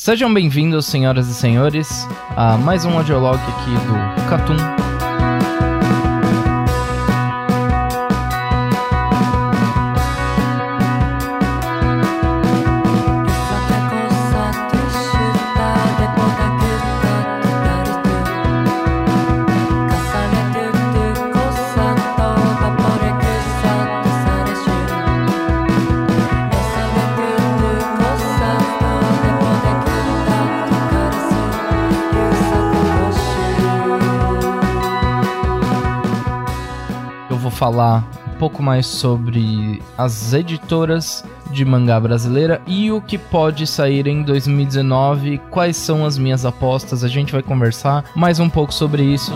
Sejam bem-vindos, senhoras e senhores, a mais um audiolog aqui do Catum falar um pouco mais sobre as editoras de mangá brasileira e o que pode sair em 2019, quais são as minhas apostas, a gente vai conversar mais um pouco sobre isso.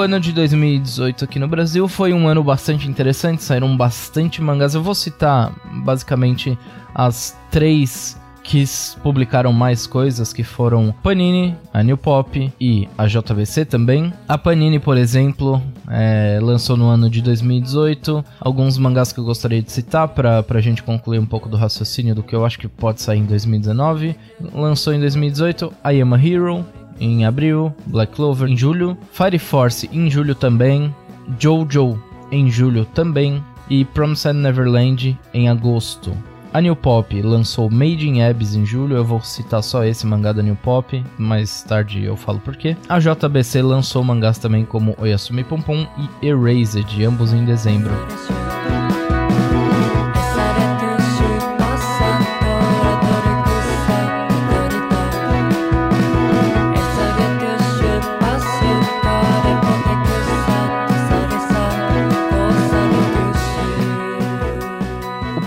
O ano de 2018 aqui no Brasil foi um ano bastante interessante, saíram bastante mangás. Eu vou citar basicamente as três que publicaram mais coisas, que foram Panini, a New Pop e a JVC também. A Panini, por exemplo, é, lançou no ano de 2018 alguns mangás que eu gostaria de citar para a gente concluir um pouco do raciocínio do que eu acho que pode sair em 2019. Lançou em 2018 I Am a Hero, em abril, Black Clover em julho, Fire Force em julho também, Jojo em julho também e Promised Neverland em agosto. A New Pop lançou Made in Abyss em julho, eu vou citar só esse mangá da New Pop, mais tarde eu falo porquê. A JBC lançou mangás também como Oyasumi Pom Pom e Erased, ambos em dezembro.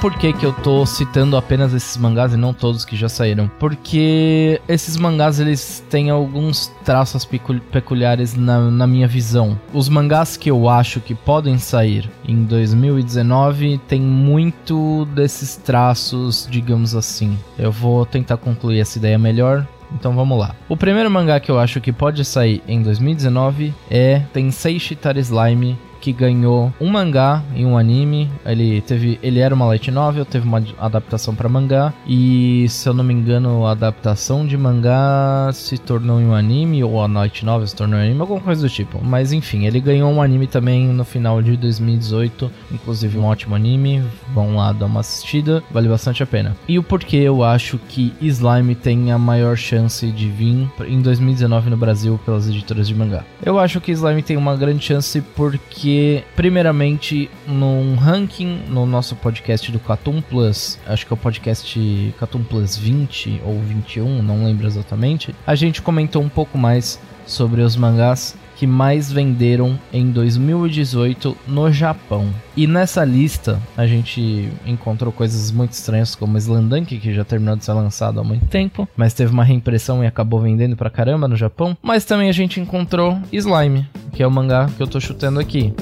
Por que, que eu tô citando apenas esses mangás e não todos que já saíram. Porque esses mangás eles têm alguns traços peculiares na, na minha visão. Os mangás que eu acho que podem sair em 2019 tem muito desses traços, digamos assim. Eu vou tentar concluir essa ideia melhor então vamos lá. O primeiro mangá que eu acho que pode sair em 2019 é Tensei Shitara Slime que ganhou um mangá e um anime. Ele teve, ele era uma light novel, teve uma adaptação para mangá e se eu não me engano, a adaptação de mangá se tornou em um anime ou a light novel se tornou em um anime, alguma coisa do tipo. Mas enfim, ele ganhou um anime também no final de 2018, inclusive um ótimo anime. Vão lá dar uma assistida, vale bastante a pena. E o porquê eu acho que Slime tem a maior chance de vir em 2019 no Brasil pelas editoras de mangá. Eu acho que Slime tem uma grande chance porque primeiramente, num ranking no nosso podcast do Catum Plus, acho que é o podcast Catum Plus 20 ou 21, não lembro exatamente, a gente comentou um pouco mais sobre os mangás que mais venderam em 2018 no Japão. E nessa lista a gente encontrou coisas muito estranhas como Slandunk, que já terminou de ser lançado há muito tempo, mas teve uma reimpressão e acabou vendendo pra caramba no Japão. Mas também a gente encontrou Slime, que é o mangá que eu tô chutando aqui.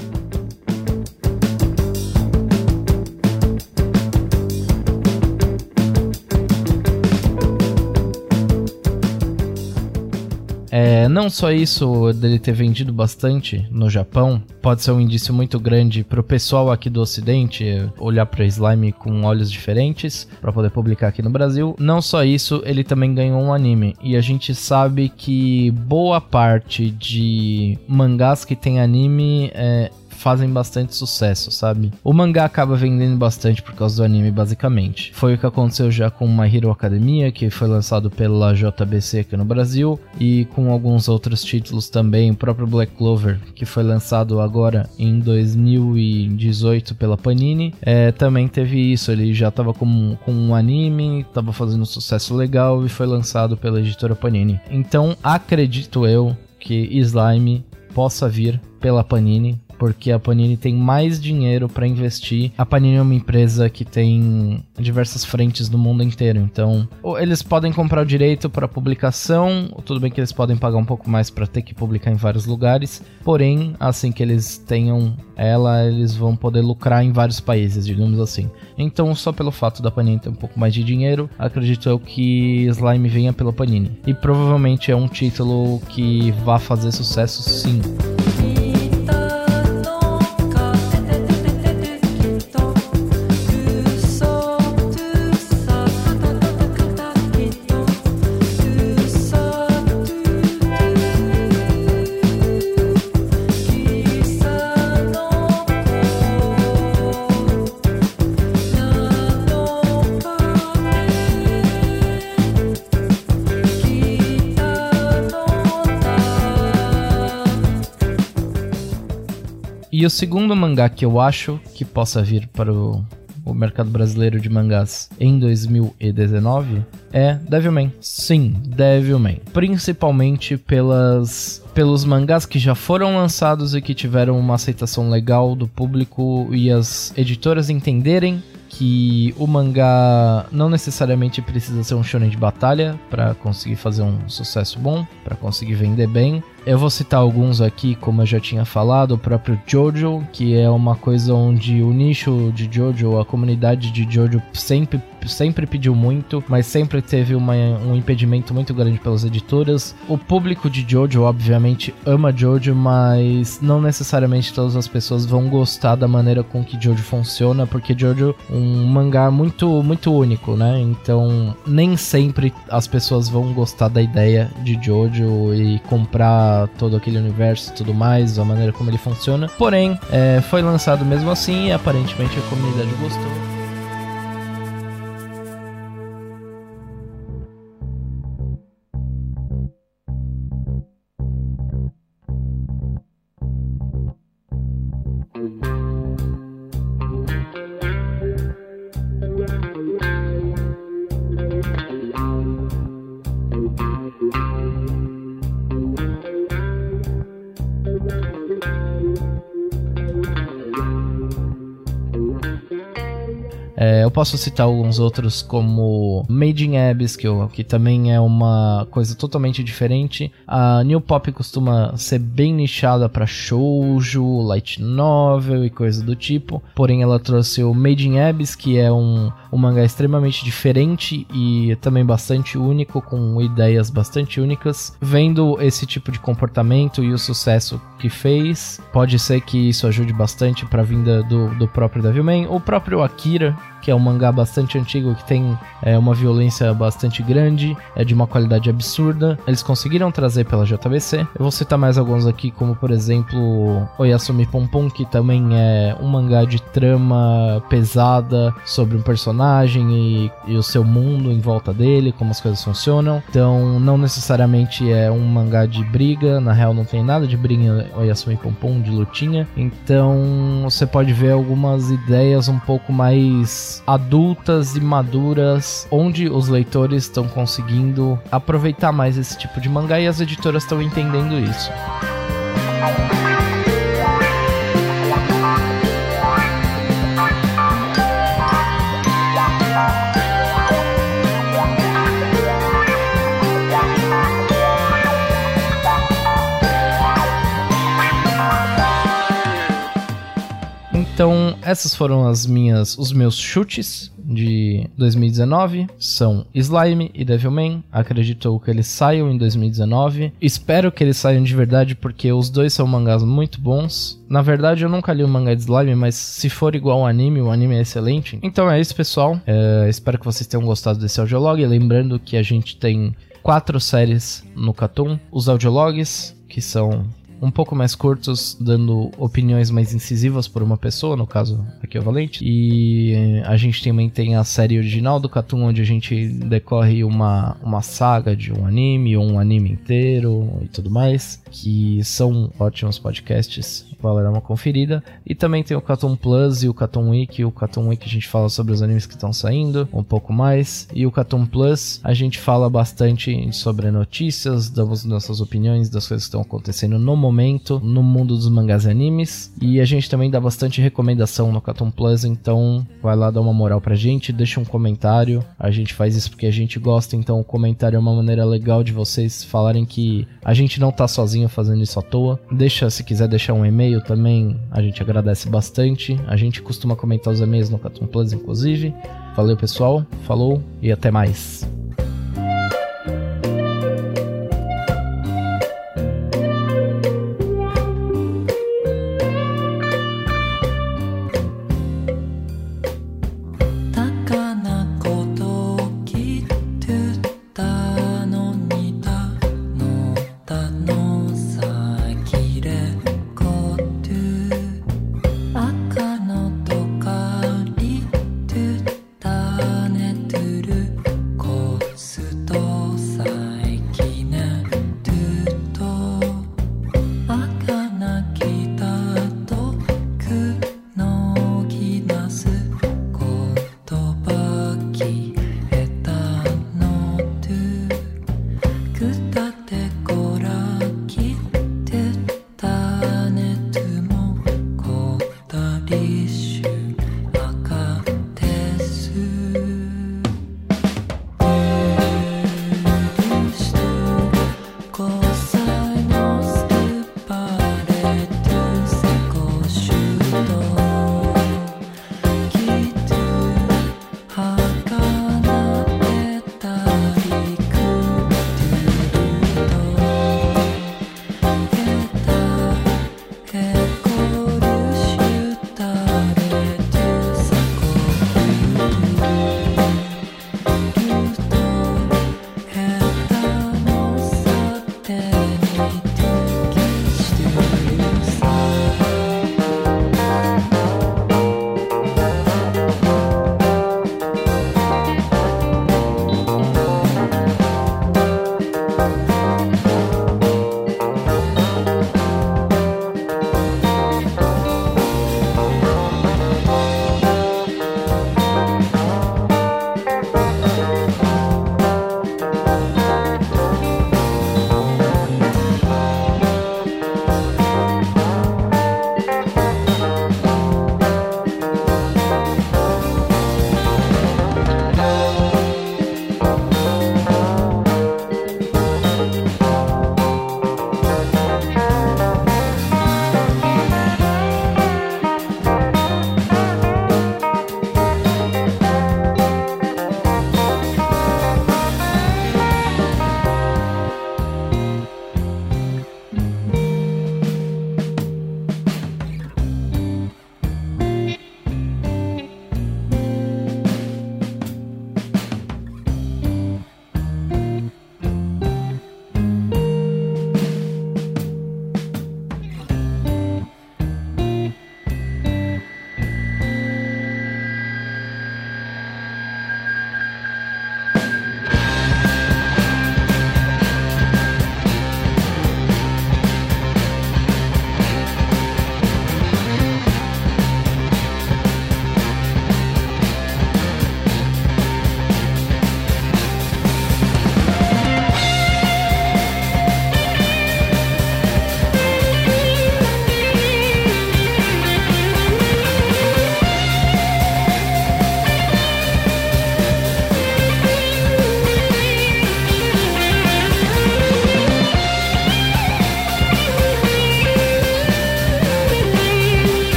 É, não só isso dele ter vendido bastante no Japão, pode ser um indício muito grande pro pessoal aqui do Ocidente olhar para Slime com olhos diferentes para poder publicar aqui no Brasil. Não só isso, ele também ganhou um anime e a gente sabe que boa parte de mangás que tem anime é, fazem bastante sucesso, sabe? O mangá acaba vendendo bastante por causa do anime, basicamente. Foi o que aconteceu já com My Hero Academia, que foi lançado pela JBC aqui no Brasil, e com alguns outros títulos também, o próprio Black Clover, que foi lançado agora em 2018 pela Panini, é, também teve isso. Ele já estava com, com um anime, estava fazendo um sucesso legal e foi lançado pela editora Panini. Então acredito eu que Slime possa vir pela Panini porque a Panini tem mais dinheiro para investir. A Panini é uma empresa que tem diversas frentes no mundo inteiro, então eles podem comprar o direito para publicação, tudo bem que eles podem pagar um pouco mais para ter que publicar em vários lugares, porém, assim que eles tenham ela, eles vão poder lucrar em vários países, digamos assim. Então, só pelo fato da Panini ter um pouco mais de dinheiro, acredito eu que Slime venha pela Panini. E provavelmente é um título que vai fazer sucesso sim. E o segundo mangá que eu acho que possa vir para o, o mercado brasileiro de mangás em 2019 é Devilman. Sim, Devilman. Principalmente pelas pelos mangás que já foram lançados e que tiveram uma aceitação legal do público e as editoras entenderem que o mangá não necessariamente precisa ser um shonen de batalha para conseguir fazer um sucesso bom, para conseguir vender bem. Eu vou citar alguns aqui, como eu já tinha falado, o próprio Jojo, que é uma coisa onde o nicho de Jojo, a comunidade de Jojo sempre, sempre pediu muito, mas sempre teve uma, um impedimento muito grande pelas editoras. O público de Jojo, obviamente, ama Jojo, mas não necessariamente todas as pessoas vão gostar da maneira com que Jojo funciona, porque Jojo é um mangá muito, muito único, né? Então, nem sempre as pessoas vão gostar da ideia de Jojo e comprar todo aquele universo e tudo mais, a maneira como ele funciona. Porém, é, foi lançado mesmo assim e aparentemente a comunidade gostou. É, eu posso citar alguns outros como Made in Abyss, que, também é uma coisa totalmente diferente. A New Pop costuma ser bem nichada para shoujo, light novel e coisa do tipo. Porém, ela trouxe o Made in Abyss, que é um, um mangá extremamente diferente e também bastante único, com ideias bastante únicas. Vendo esse tipo de comportamento e o sucesso que fez, pode ser que isso ajude bastante para a vinda do, do próprio Devilman. O próprio Akira, que é um mangá bastante antigo que tem é, uma violência bastante grande, é de uma qualidade absurda. Eles conseguiram trazer pela JBC. Eu vou citar mais alguns aqui, como por exemplo Oyasumi Pompom, que também é um mangá de trama pesada sobre um personagem e, e o seu mundo em volta dele, como as coisas funcionam. Então, não necessariamente é um mangá de briga, na real não tem nada de briga em Oyasumi Pompom, de lutinha. Então, você pode ver algumas ideias um pouco mais adultas e maduras, onde os leitores estão conseguindo aproveitar mais esse tipo de mangá e as editoras estão entendendo isso. Então, essas foram as minhas, os meus chutes de 2019 são Slime e Devilman. Acredito que eles saiam em 2019. Espero que eles saiam de verdade porque os dois são mangás muito bons. Na verdade, eu nunca li o mangá de Slime, mas se for igual ao anime, o anime é excelente. Então é isso, pessoal. É, espero que vocês tenham gostado desse audiolog. Lembrando que a gente tem quatro séries no Catum. Os audiologs, que são um pouco mais curtos, dando opiniões mais incisivas por uma pessoa, no caso aqui é o Valente. E a gente também tem a série original do Cartoon, onde a gente decorre uma, uma saga de um anime, ou um anime inteiro e tudo mais, que são ótimos podcasts, vale dar uma conferida. E também tem o Cartoon Plus e o Cartoon Week. O Cartoon Week a gente fala sobre os animes que estão saindo, um pouco mais. E o Cartoon Plus a gente fala bastante sobre notícias, damos nossas opiniões das coisas que estão acontecendo no momento momento no mundo dos mangás e animes. E a gente também dá bastante recomendação no Cartoon Plus, então vai lá dar uma moral pra gente, deixa um comentário. A gente faz isso porque a gente gosta, então o comentário é uma maneira legal de vocês falarem que a gente não tá sozinho fazendo isso à toa. Deixa, se quiser deixar um e-mail também, a gente agradece bastante. A gente costuma comentar os e-mails no Cartoon Plus, inclusive. Valeu, pessoal. Falou e até mais. Lee.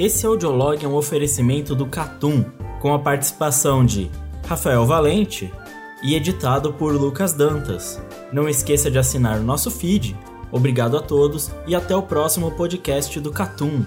Esse audiolog é um oferecimento do Catum, com a participação de Rafael Valente e editado por Lucas Dantas. Não esqueça de assinar o nosso feed. Obrigado a todos e até o próximo podcast do Catum.